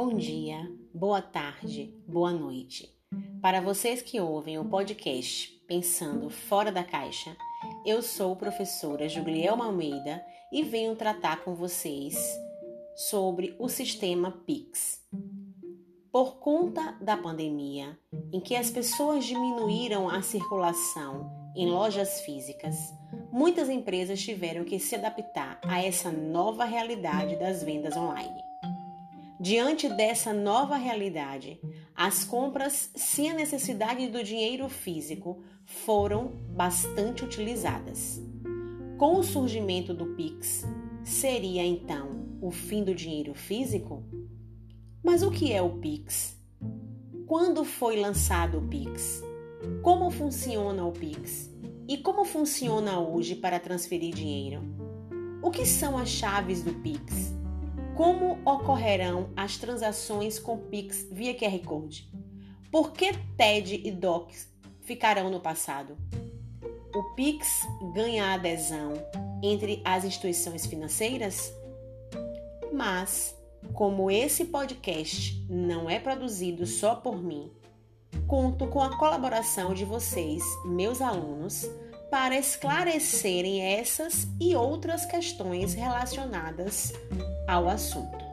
Bom dia, boa tarde, boa noite. Para vocês que ouvem o podcast Pensando Fora da Caixa, eu sou professora Julielma Almeida e venho tratar com vocês sobre o sistema PIX. Por conta da pandemia, em que as pessoas diminuíram a circulação em lojas físicas, muitas empresas tiveram que se adaptar a essa nova realidade das vendas online. Diante dessa nova realidade, as compras sem a necessidade do dinheiro físico foram bastante utilizadas. Com o surgimento do Pix, seria então o fim do dinheiro físico? Mas o que é o Pix? Quando foi lançado o Pix? Como funciona o Pix? E como funciona hoje para transferir dinheiro? O que são as chaves do Pix? Como ocorrerão as transações com Pix via QR Code? Por que TED e DOCs ficarão no passado? O Pix ganha adesão entre as instituições financeiras? Mas, como esse podcast não é produzido só por mim, conto com a colaboração de vocês, meus alunos, para esclarecerem essas e outras questões relacionadas ao assunto.